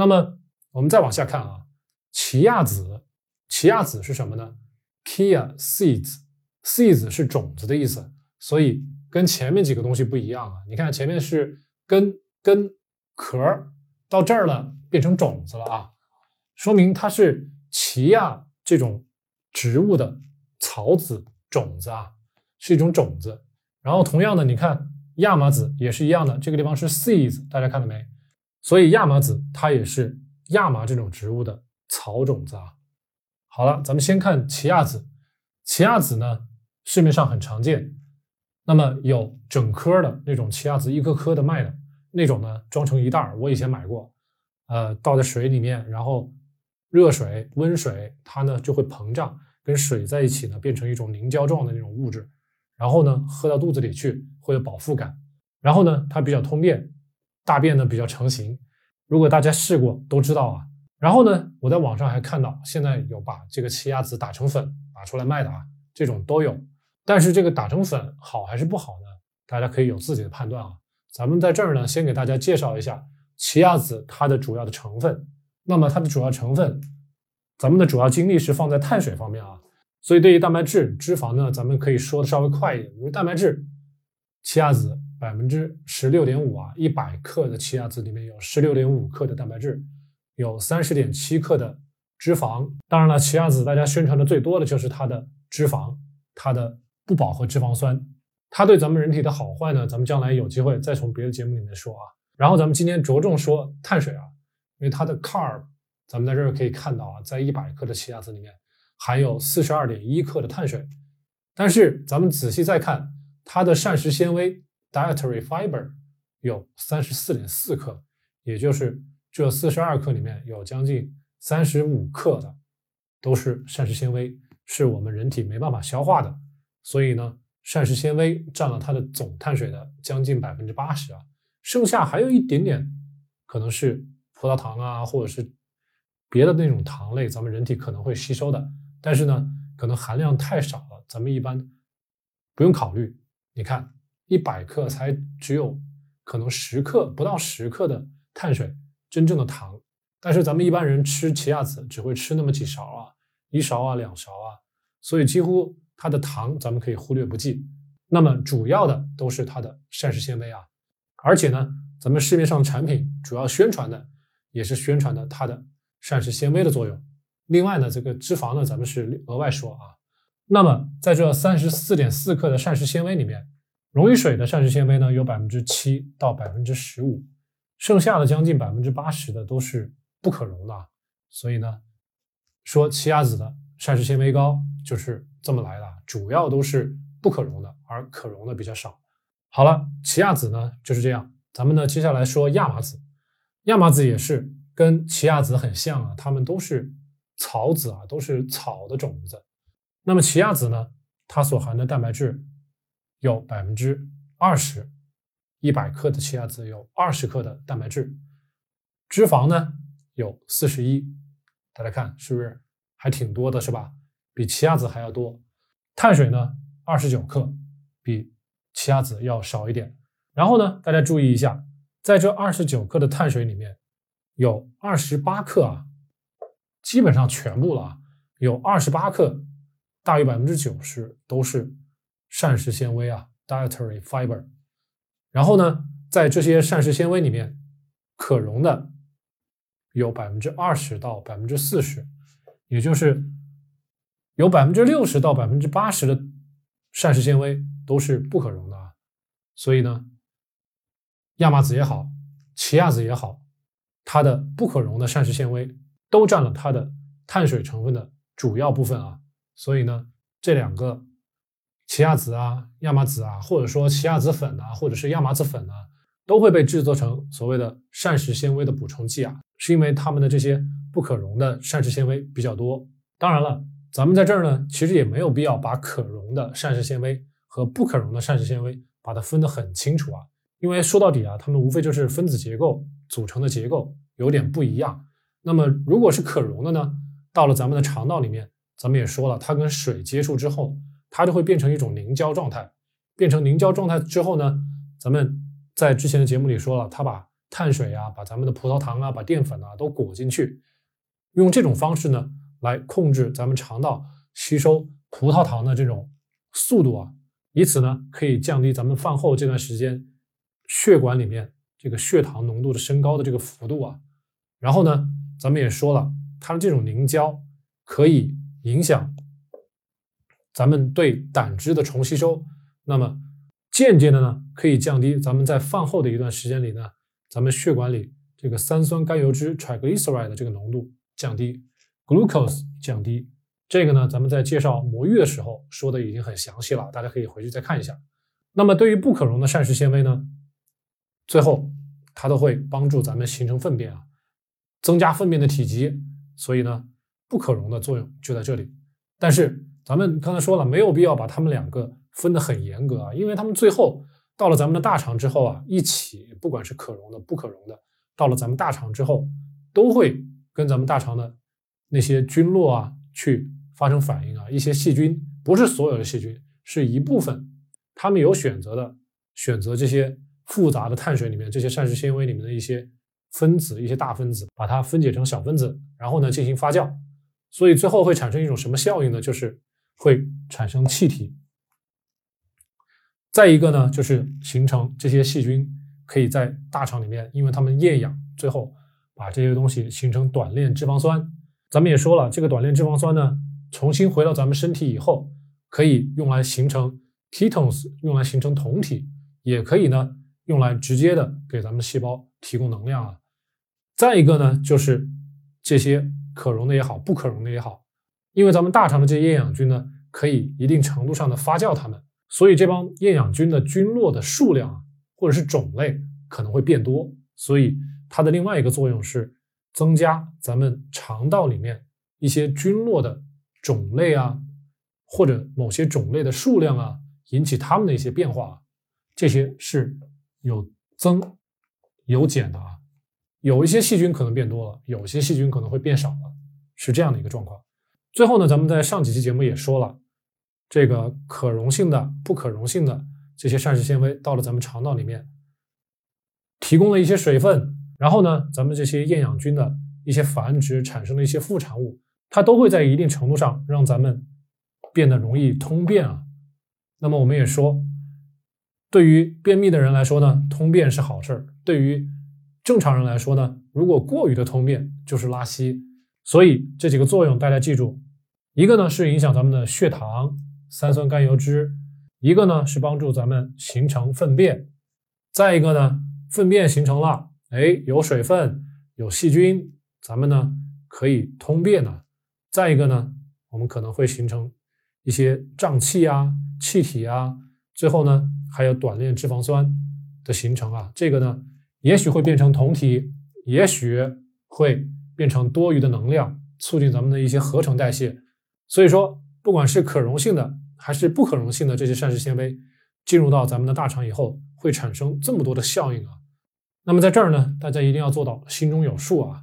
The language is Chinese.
那么我们再往下看啊，奇亚籽，奇亚籽是什么呢？Chia seeds，seeds 是种子的意思，所以跟前面几个东西不一样啊。你看前面是根、根、壳，到这儿了变成种子了啊，说明它是奇亚这种植物的草籽种子啊，是一种种子。然后同样的，你看亚麻籽也是一样的，这个地方是 seeds，大家看到没？所以亚麻籽它也是亚麻这种植物的草种子啊。好了，咱们先看奇亚籽。奇亚籽呢，市面上很常见。那么有整颗的那种奇亚籽，一颗颗的卖的那种呢，装成一袋儿。我以前买过，呃，倒在水里面，然后热水、温水，它呢就会膨胀，跟水在一起呢，变成一种凝胶状的那种物质。然后呢，喝到肚子里去会有饱腹感。然后呢，它比较通便。大便呢比较成型，如果大家试过都知道啊。然后呢，我在网上还看到现在有把这个奇亚籽打成粉打出来卖的啊，这种都有。但是这个打成粉好还是不好呢？大家可以有自己的判断啊。咱们在这儿呢，先给大家介绍一下奇亚籽它的主要的成分。那么它的主要成分，咱们的主要精力是放在碳水方面啊。所以对于蛋白质、脂肪呢，咱们可以说的稍微快一点。比如蛋白质，奇亚籽。百分之十六点五啊，一百克的奇亚籽里面有十六点五克的蛋白质，有三十点七克的脂肪。当然了，奇亚籽大家宣传的最多的就是它的脂肪，它的不饱和脂肪酸。它对咱们人体的好坏呢，咱们将来有机会再从别的节目里面说啊。然后咱们今天着重说碳水啊，因为它的 carb，咱们在这儿可以看到啊，在一百克的奇亚籽里面含有四十二点一克的碳水。但是咱们仔细再看它的膳食纤维。Dietary fiber 有三十四点四克，也就是这四十二克里面有将近三十五克的都是膳食纤维，是我们人体没办法消化的。所以呢，膳食纤维占了它的总碳水的将近百分之八十啊，剩下还有一点点可能是葡萄糖啊，或者是别的那种糖类，咱们人体可能会吸收的，但是呢，可能含量太少了，咱们一般不用考虑。你看。一百克才只有可能十克不到十克的碳水，真正的糖。但是咱们一般人吃奇亚籽只会吃那么几勺啊，一勺啊两勺啊，所以几乎它的糖咱们可以忽略不计。那么主要的都是它的膳食纤维啊，而且呢，咱们市面上产品主要宣传的也是宣传的它的膳食纤维的作用。另外呢，这个脂肪呢，咱们是额外说啊。那么在这三十四点四克的膳食纤维里面。溶于水的膳食纤维呢，有百分之七到百分之十五，剩下的将近百分之八十的都是不可溶的。所以呢，说奇亚籽的膳食纤维高就是这么来的，主要都是不可溶的，而可溶的比较少。好了，奇亚籽呢就是这样。咱们呢接下来说亚麻籽，亚麻籽也是跟奇亚籽很像啊，它们都是草籽啊，都是草的种子。那么奇亚籽呢，它所含的蛋白质。有百分之二十，一百克的奇亚籽有二十克的蛋白质，脂肪呢有四十一，大家看是不是还挺多的，是吧？比奇亚籽还要多。碳水呢二十九克，比奇亚籽要少一点。然后呢，大家注意一下，在这二十九克的碳水里面，有二十八克啊，基本上全部了啊，有二十八克，大于百分之九十都是。膳食纤维啊，dietary fiber。然后呢，在这些膳食纤维里面，可溶的有百分之二十到百分之四十，也就是有百分之六十到百分之八十的膳食纤维都是不可溶的啊。所以呢，亚麻籽也好，奇亚籽也好，它的不可溶的膳食纤维都占了它的碳水成分的主要部分啊。所以呢，这两个。奇亚籽啊，亚麻籽啊，或者说奇亚籽粉啊，或者是亚麻籽粉啊，都会被制作成所谓的膳食纤维的补充剂啊，是因为它们的这些不可溶的膳食纤维比较多。当然了，咱们在这儿呢，其实也没有必要把可溶的膳食纤维和不可溶的膳食纤维把它分得很清楚啊，因为说到底啊，它们无非就是分子结构组成的结构有点不一样。那么如果是可溶的呢，到了咱们的肠道里面，咱们也说了，它跟水接触之后。它就会变成一种凝胶状态，变成凝胶状态之后呢，咱们在之前的节目里说了，它把碳水啊，把咱们的葡萄糖啊，把淀粉啊都裹进去，用这种方式呢来控制咱们肠道吸收葡萄糖的这种速度啊，以此呢可以降低咱们饭后这段时间血管里面这个血糖浓度的升高的这个幅度啊。然后呢，咱们也说了，它的这种凝胶可以影响咱们对胆汁的重吸收，那么间接的呢，可以降低咱们在饭后的一段时间里呢，咱们血管里这个三酸甘油脂 triglyceride 的这个浓度降低，glucose 降低。这个呢，咱们在介绍魔芋的时候说的已经很详细了，大家可以回去再看一下。那么对于不可溶的膳食纤维呢，最后它都会帮助咱们形成粪便啊。增加粪便的体积，所以呢，不可溶的作用就在这里。但是咱们刚才说了，没有必要把它们两个分得很严格啊，因为它们最后到了咱们的大肠之后啊，一起不管是可溶的、不可溶的，到了咱们大肠之后，都会跟咱们大肠的那些菌落啊去发生反应啊。一些细菌不是所有的细菌，是一部分，它们有选择的，选择这些复杂的碳水里面、这些膳食纤维里面的一些。分子一些大分子，把它分解成小分子，然后呢进行发酵，所以最后会产生一种什么效应呢？就是会产生气体。再一个呢，就是形成这些细菌可以在大肠里面，因为它们厌氧，最后把这些东西形成短链脂肪酸。咱们也说了，这个短链脂肪酸呢，重新回到咱们身体以后，可以用来形成 ketones，用来形成酮体，也可以呢用来直接的给咱们细胞提供能量啊。再一个呢，就是这些可溶的也好，不可溶的也好，因为咱们大肠的这些厌氧菌呢，可以一定程度上的发酵它们，所以这帮厌氧菌的菌落的数量啊，或者是种类可能会变多，所以它的另外一个作用是增加咱们肠道里面一些菌落的种类啊，或者某些种类的数量啊，引起它们的一些变化，啊这些是有增有减的啊。有一些细菌可能变多了，有些细菌可能会变少了，是这样的一个状况。最后呢，咱们在上几期节目也说了，这个可溶性的、不可溶性的这些膳食纤维到了咱们肠道里面，提供了一些水分，然后呢，咱们这些厌氧菌的一些繁殖产生的一些副产物，它都会在一定程度上让咱们变得容易通便啊。那么我们也说，对于便秘的人来说呢，通便是好事儿；对于正常人来说呢，如果过于的通便就是拉稀，所以这几个作用大家记住，一个呢是影响咱们的血糖、三酸甘油脂，一个呢是帮助咱们形成粪便，再一个呢，粪便形成了，哎，有水分、有细菌，咱们呢可以通便呢，再一个呢，我们可能会形成一些胀气啊、气体啊，最后呢还有短链脂肪酸的形成啊，这个呢。也许会变成酮体，也许会变成多余的能量，促进咱们的一些合成代谢。所以说，不管是可溶性的还是不可溶性的这些膳食纤维，进入到咱们的大肠以后，会产生这么多的效应啊。那么在这儿呢，大家一定要做到心中有数啊。